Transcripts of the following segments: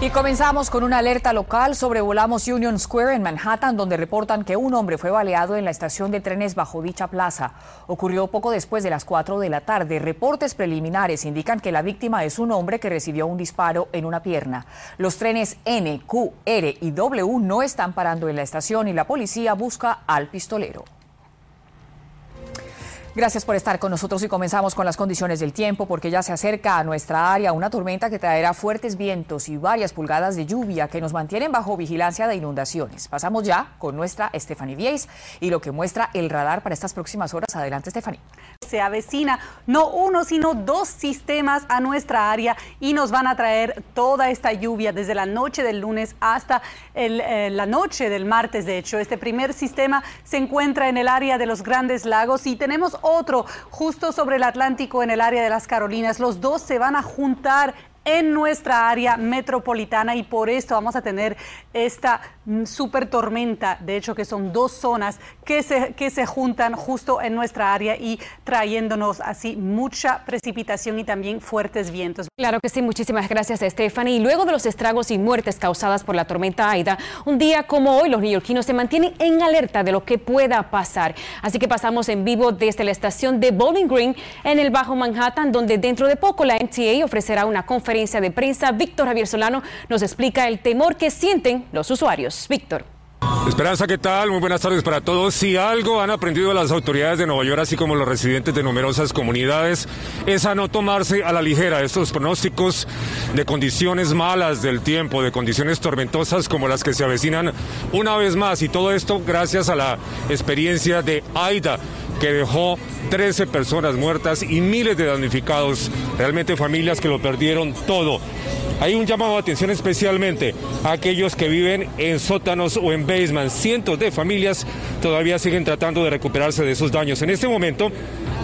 Y comenzamos con una alerta local. Sobrevolamos Union Square en Manhattan, donde reportan que un hombre fue baleado en la estación de trenes bajo dicha plaza. Ocurrió poco después de las 4 de la tarde. Reportes preliminares indican que la víctima es un hombre que recibió un disparo en una pierna. Los trenes N, Q, R y W no están parando en la estación y la policía busca al pistolero. Gracias por estar con nosotros y comenzamos con las condiciones del tiempo porque ya se acerca a nuestra área una tormenta que traerá fuertes vientos y varias pulgadas de lluvia que nos mantienen bajo vigilancia de inundaciones. Pasamos ya con nuestra Stephanie Vies y lo que muestra el radar para estas próximas horas. Adelante, Stephanie. Se avecina no uno, sino dos sistemas a nuestra área y nos van a traer toda esta lluvia desde la noche del lunes hasta eh, la noche del martes. De hecho, este primer sistema se encuentra en el área de los Grandes Lagos y tenemos otro justo sobre el Atlántico en el área de las Carolinas. Los dos se van a juntar en nuestra área metropolitana y por esto vamos a tener esta mm, super tormenta, de hecho que son dos zonas que se, que se juntan justo en nuestra área y trayéndonos así mucha precipitación y también fuertes vientos. Claro que sí, muchísimas gracias Stephanie. Y luego de los estragos y muertes causadas por la tormenta Aida, un día como hoy los neoyorquinos se mantienen en alerta de lo que pueda pasar. Así que pasamos en vivo desde la estación de Bowling Green en el Bajo Manhattan, donde dentro de poco la MTA ofrecerá una conferencia de prensa, Víctor Javier Solano nos explica el temor que sienten los usuarios. Víctor. Esperanza, ¿qué tal? Muy buenas tardes para todos. Si algo han aprendido las autoridades de Nueva York, así como los residentes de numerosas comunidades, es a no tomarse a la ligera estos pronósticos de condiciones malas del tiempo, de condiciones tormentosas como las que se avecinan una vez más. Y todo esto gracias a la experiencia de Aida, que dejó 13 personas muertas y miles de damnificados, realmente familias que lo perdieron todo. Hay un llamado de atención especialmente a aquellos que viven en sótanos o en basements. Cientos de familias todavía siguen tratando de recuperarse de esos daños. En este momento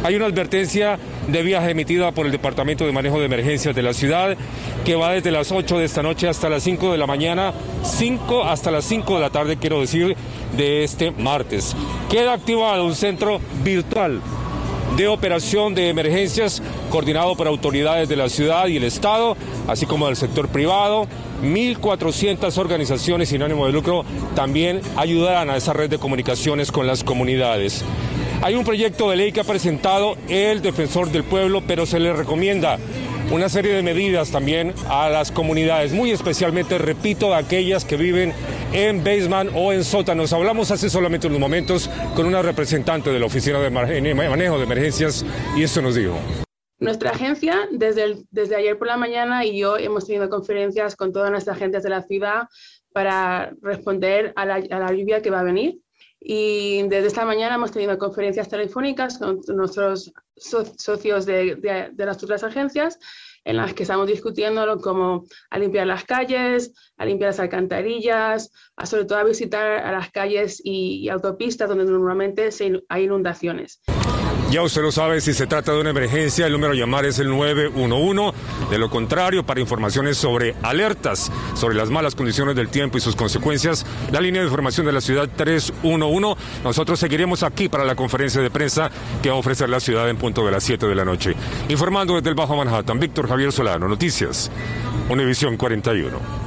hay una advertencia de viaje emitida por el Departamento de Manejo de Emergencias de la ciudad que va desde las 8 de esta noche hasta las 5 de la mañana, 5 hasta las 5 de la tarde, quiero decir, de este martes. Queda activado un centro virtual de operación de emergencias coordinado por autoridades de la ciudad y el Estado, así como del sector privado. 1.400 organizaciones sin ánimo de lucro también ayudarán a esa red de comunicaciones con las comunidades. Hay un proyecto de ley que ha presentado el defensor del pueblo, pero se le recomienda una serie de medidas también a las comunidades, muy especialmente, repito, a aquellas que viven en basement o en sótanos. Hablamos hace solamente unos momentos con una representante de la Oficina de Manejo de Emergencias y esto nos dijo. Nuestra agencia, desde, ayer por la mañana y yo hemos tenido conferencias con todas nuestras agentes de la ciudad para responder a la, a la lluvia que va a venir. Y desde esta mañana hemos tenido conferencias telefónicas con nuestros socios de, de, las otras agencias en las que estamos discutiendo cómo limpiar las calles, a limpiar las alcantarillas, a sobre todo a visitar a las calles y, autopistas donde normalmente hay inundaciones. Ya usted lo sabe, si se trata de una emergencia, el número a llamar es el 911. De lo contrario, para informaciones sobre alertas, sobre las malas condiciones del tiempo y sus consecuencias, la línea de información de la ciudad 311. Nosotros seguiremos aquí para la conferencia de prensa que va a ofrecer la ciudad en punto de las 7 de la noche. Informando desde el Bajo Manhattan, Víctor Javier Solano, Noticias, Univisión 41.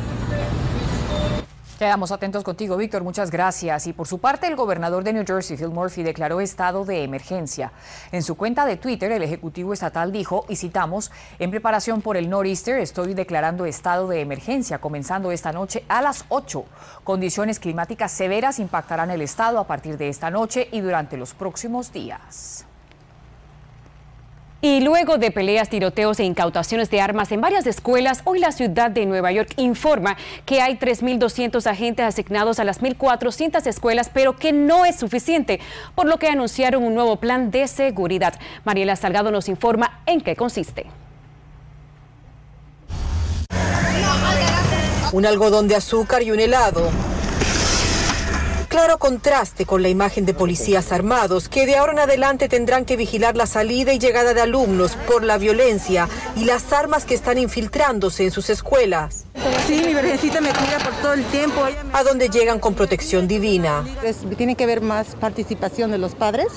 Quedamos atentos contigo, Víctor. Muchas gracias. Y por su parte, el gobernador de New Jersey, Phil Murphy, declaró estado de emergencia. En su cuenta de Twitter, el Ejecutivo Estatal dijo, y citamos, en preparación por el Nor'easter, estoy declarando estado de emergencia, comenzando esta noche a las 8. Condiciones climáticas severas impactarán el estado a partir de esta noche y durante los próximos días. Y luego de peleas, tiroteos e incautaciones de armas en varias escuelas, hoy la ciudad de Nueva York informa que hay 3.200 agentes asignados a las 1.400 escuelas, pero que no es suficiente, por lo que anunciaron un nuevo plan de seguridad. Mariela Salgado nos informa en qué consiste. Un algodón de azúcar y un helado claro contraste con la imagen de policías armados que de ahora en adelante tendrán que vigilar la salida y llegada de alumnos por la violencia y las armas que están infiltrándose en sus escuelas. Sí, mi virgencita me cuida por todo el tiempo. A donde llegan con protección divina. tiene que haber más participación de los padres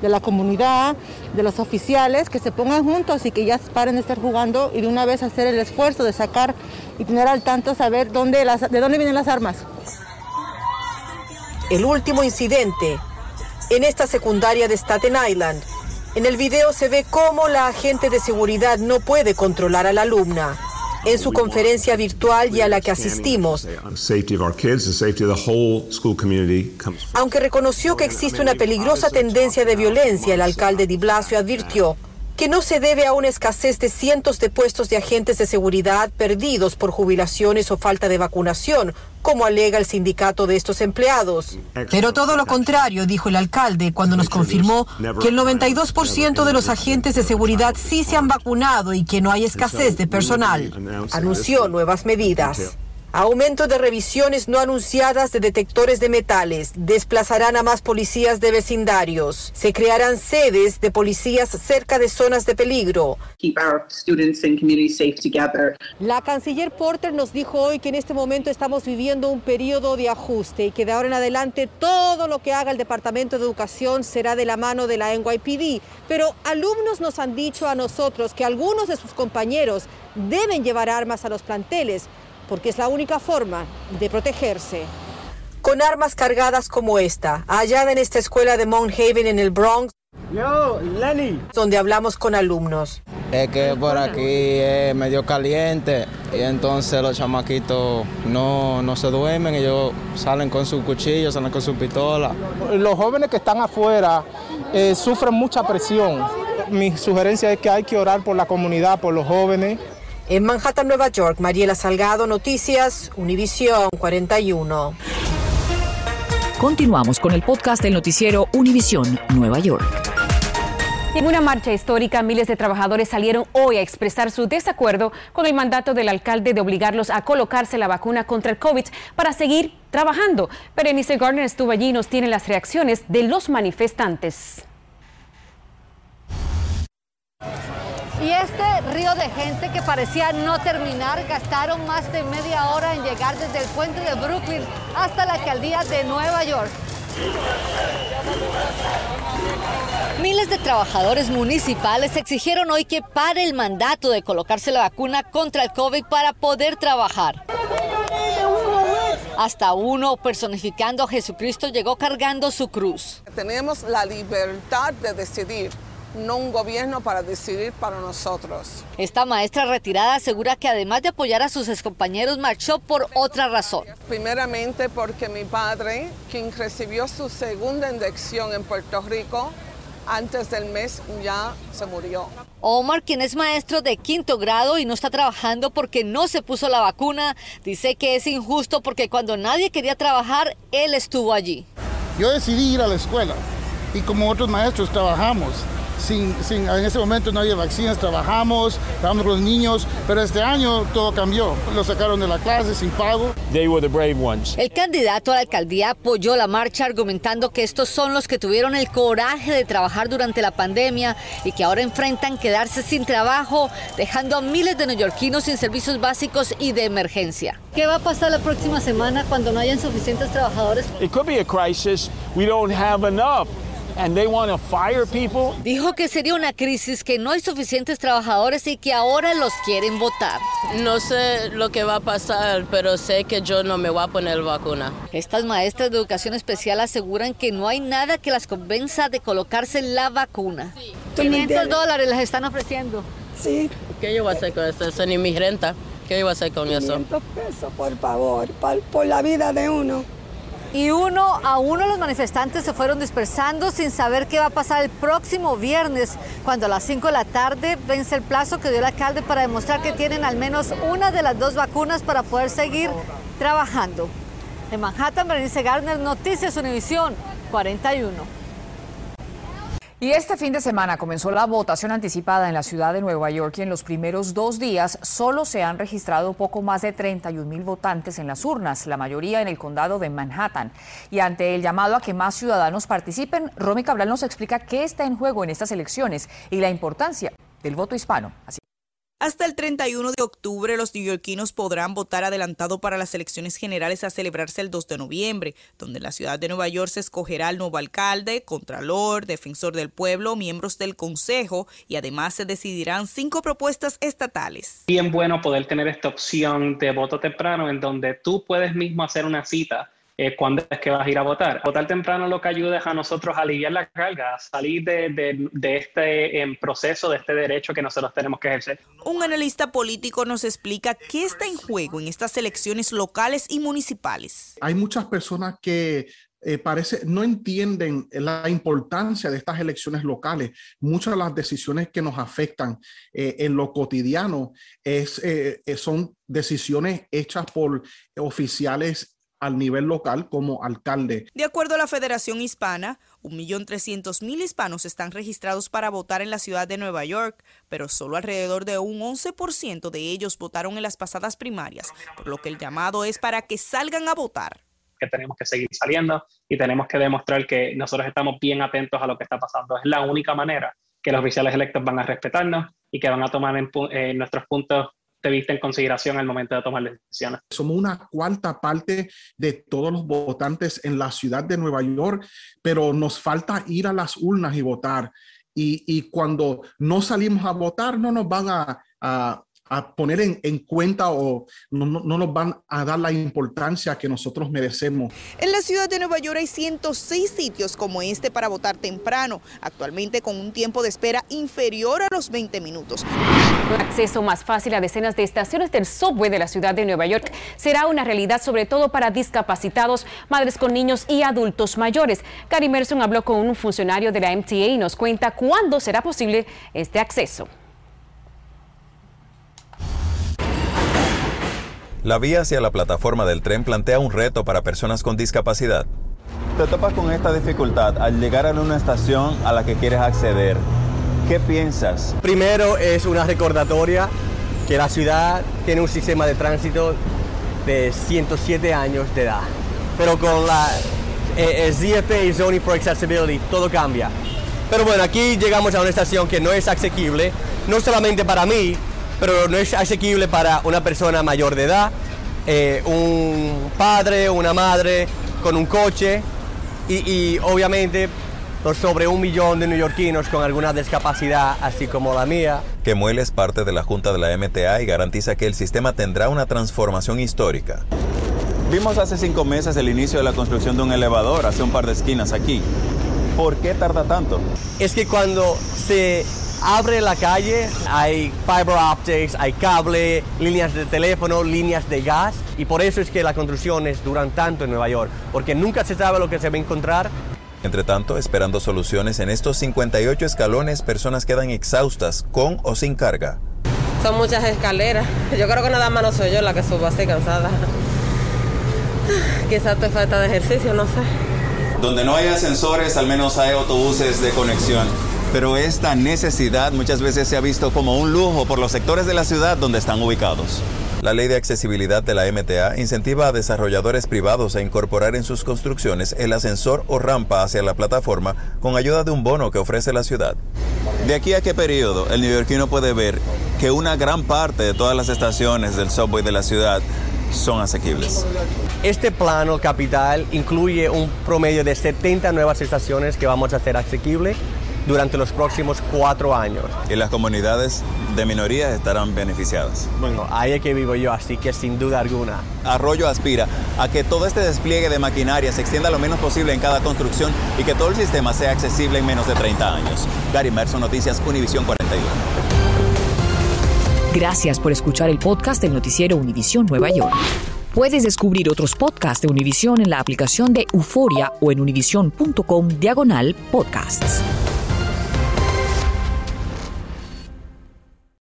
de la comunidad, de los oficiales, que se pongan juntos y que ya paren de estar jugando y de una vez hacer el esfuerzo de sacar y tener al tanto saber dónde las, de dónde vienen las armas el último incidente en esta secundaria de Staten Island. En el video se ve cómo la agente de seguridad no puede controlar a la alumna. En su conferencia virtual y a la que asistimos, aunque reconoció que existe una peligrosa tendencia de violencia, el alcalde de Blasio advirtió que no se debe a una escasez de cientos de puestos de agentes de seguridad perdidos por jubilaciones o falta de vacunación, como alega el sindicato de estos empleados. Pero todo lo contrario, dijo el alcalde cuando nos confirmó que el 92% de los agentes de seguridad sí se han vacunado y que no hay escasez de personal. Anunció nuevas medidas. Aumento de revisiones no anunciadas de detectores de metales. Desplazarán a más policías de vecindarios. Se crearán sedes de policías cerca de zonas de peligro. La canciller Porter nos dijo hoy que en este momento estamos viviendo un periodo de ajuste y que de ahora en adelante todo lo que haga el Departamento de Educación será de la mano de la NYPD. Pero alumnos nos han dicho a nosotros que algunos de sus compañeros deben llevar armas a los planteles porque es la única forma de protegerse. Con armas cargadas como esta, hallada en esta escuela de Mount Haven en el Bronx, donde hablamos con alumnos. Es que por aquí es medio caliente y entonces los chamaquitos no, no se duermen, ellos salen con su cuchillo, salen con su pistola. Los jóvenes que están afuera eh, sufren mucha presión. Mi sugerencia es que hay que orar por la comunidad, por los jóvenes. En Manhattan, Nueva York, Mariela Salgado, Noticias, Univisión 41. Continuamos con el podcast del noticiero Univisión Nueva York. En una marcha histórica, miles de trabajadores salieron hoy a expresar su desacuerdo con el mandato del alcalde de obligarlos a colocarse la vacuna contra el COVID para seguir trabajando. Berenice Gardner estuvo allí y nos tiene las reacciones de los manifestantes. Y este río de gente que parecía no terminar, gastaron más de media hora en llegar desde el puente de Brooklyn hasta la alcaldía de Nueva York. Miles de trabajadores municipales exigieron hoy que pare el mandato de colocarse la vacuna contra el COVID para poder trabajar. Hasta uno personificando a Jesucristo llegó cargando su cruz. Tenemos la libertad de decidir no un gobierno para decidir para nosotros. Esta maestra retirada asegura que además de apoyar a sus excompañeros, marchó por otra razón. Primeramente porque mi padre, quien recibió su segunda inyección en Puerto Rico, antes del mes ya se murió. Omar, quien es maestro de quinto grado y no está trabajando porque no se puso la vacuna, dice que es injusto porque cuando nadie quería trabajar, él estuvo allí. Yo decidí ir a la escuela y como otros maestros trabajamos sin, en ese momento no había vacunas, trabajamos, trabajamos con los niños, pero este año todo cambió. Lo sacaron de la clase sin pago. El candidato a la alcaldía apoyó la marcha argumentando que estos son los que tuvieron el coraje de trabajar durante la pandemia y que ahora enfrentan quedarse sin trabajo, dejando a miles de neoyorquinos sin servicios básicos y de emergencia. ¿Qué va a pasar la próxima semana cuando no hayan suficientes trabajadores? It could be a crisis. We don't have enough. Dijo que sería una crisis, que no hay suficientes trabajadores y que ahora los quieren votar. No sé lo que va a pasar, pero sé que yo no me voy a poner vacuna. Estas maestras de educación especial aseguran que no hay nada que las convenza de colocarse la vacuna. 500 dólares les están ofreciendo. Sí. ¿Qué yo voy a hacer con eso? Eso ni mi renta. ¿Qué yo voy a hacer con eso? 500 pesos, por favor, por la vida de uno y uno a uno los manifestantes se fueron dispersando sin saber qué va a pasar el próximo viernes, cuando a las 5 de la tarde vence el plazo que dio el alcalde para demostrar que tienen al menos una de las dos vacunas para poder seguir trabajando. En Manhattan, Berenice Gardner, Noticias Univisión 41. Y este fin de semana comenzó la votación anticipada en la ciudad de Nueva York y en los primeros dos días solo se han registrado poco más de 31 mil votantes en las urnas, la mayoría en el condado de Manhattan. Y ante el llamado a que más ciudadanos participen, Romy Cabral nos explica qué está en juego en estas elecciones y la importancia del voto hispano. Así hasta el 31 de octubre, los neoyorquinos podrán votar adelantado para las elecciones generales a celebrarse el 2 de noviembre, donde la ciudad de Nueva York se escogerá el nuevo alcalde, contralor, defensor del pueblo, miembros del consejo y además se decidirán cinco propuestas estatales. Bien bueno poder tener esta opción de voto temprano en donde tú puedes mismo hacer una cita eh, cuándo es que vas a ir a votar. Votar temprano lo que ayuda es a nosotros a aliviar la carga, a salir de, este em, proceso, de este derecho que nosotros tenemos que ejercer. Un analista político nos explica qué está en juego en estas elecciones locales y municipales. Hay muchas personas que eh, parece no entienden la importancia de estas elecciones locales. Muchas de las decisiones que nos afectan eh, en lo cotidiano es, son decisiones hechas por oficiales al nivel local como alcalde. De acuerdo a la Federación Hispana, 1.300.000 hispanos están registrados para votar en la ciudad de Nueva York, pero solo alrededor de un 11% de ellos votaron en las pasadas primarias, por lo que el llamado es para que salgan a votar. Que tenemos que seguir saliendo y tenemos que demostrar que nosotros estamos bien atentos a lo que está pasando. Es la única manera que los oficiales electos van a respetarnos y que van a tomar en, eh, nuestros puntos te viste en consideración al momento de tomar decisiones. Somos una cuarta parte de todos los votantes en la ciudad de Nueva York, pero nos falta ir a las urnas y votar. Y, cuando no salimos a votar, no nos van a a poner en, cuenta o no, no, nos van a dar la importancia que nosotros merecemos. En la ciudad de Nueva York hay 106 sitios como este para votar temprano, actualmente con un tiempo de espera inferior a los 20 minutos. Un acceso más fácil a decenas de estaciones del subway de la ciudad de Nueva York será una realidad sobre todo para discapacitados, madres con niños y adultos mayores. Gary Merson habló con un funcionario de la MTA y nos cuenta cuándo será posible este acceso. La vía hacia la plataforma del tren plantea un reto para personas con discapacidad. Te topas con esta dificultad al llegar a una estación a la que quieres acceder. ¿Qué piensas? Primero es una recordatoria que la ciudad tiene un sistema de tránsito de 107 años de edad. Pero con la eh, ZFA y Zoning for Accessibility todo cambia. Pero bueno, aquí llegamos a una estación que no es asequible, no solamente para mí, pero no es asequible para una persona mayor de edad, eh, un padre, una madre con un coche y, obviamente sobre un millón de neoyorquinos con alguna discapacidad, así como la mía. Kemuel es parte de la Junta de la MTA y garantiza que el sistema tendrá una transformación histórica. Vimos hace cinco meses el inicio de la construcción de un elevador hace un par de esquinas aquí. ¿Por qué tarda tanto? Es que cuando se abre la calle, hay fiber optics, hay cable, líneas de teléfono, líneas de gas y por eso es que las construcciones duran tanto en Nueva York, porque nunca se sabe lo que se va a encontrar. Entre tanto, esperando soluciones en estos 58 escalones, personas quedan exhaustas con o sin carga. Son muchas escaleras. Yo creo que nada más no soy yo la que subo así cansada. Quizás te falta de ejercicio, no sé. Donde no hay ascensores, al menos hay autobuses de conexión pero esta necesidad muchas veces se ha visto como un lujo por los sectores de la ciudad donde están ubicados. La ley de accesibilidad de la MTA incentiva a desarrolladores privados a incorporar en sus construcciones el ascensor o rampa hacia la plataforma con ayuda de un bono que ofrece la ciudad. ¿De aquí a qué periodo el neoyorquino puede ver que una gran parte de todas las estaciones del subway de la ciudad son asequibles? Este plano capital incluye un promedio de 70 nuevas estaciones que vamos a hacer asequibles durante los próximos cuatro años. Y las comunidades de minorías estarán beneficiadas. Bueno, ahí es que vivo yo, así que sin duda alguna. Arroyo aspira a que todo este despliegue de maquinaria se extienda lo menos posible en cada construcción y que todo el sistema sea accesible en menos de 30 años. Gary Merson, Noticias Univisión 41. Gracias por escuchar el podcast del noticiero Univisión Nueva York. Puedes descubrir otros podcasts de Univisión en la aplicación de Euforia o en univision.com diagonal podcasts.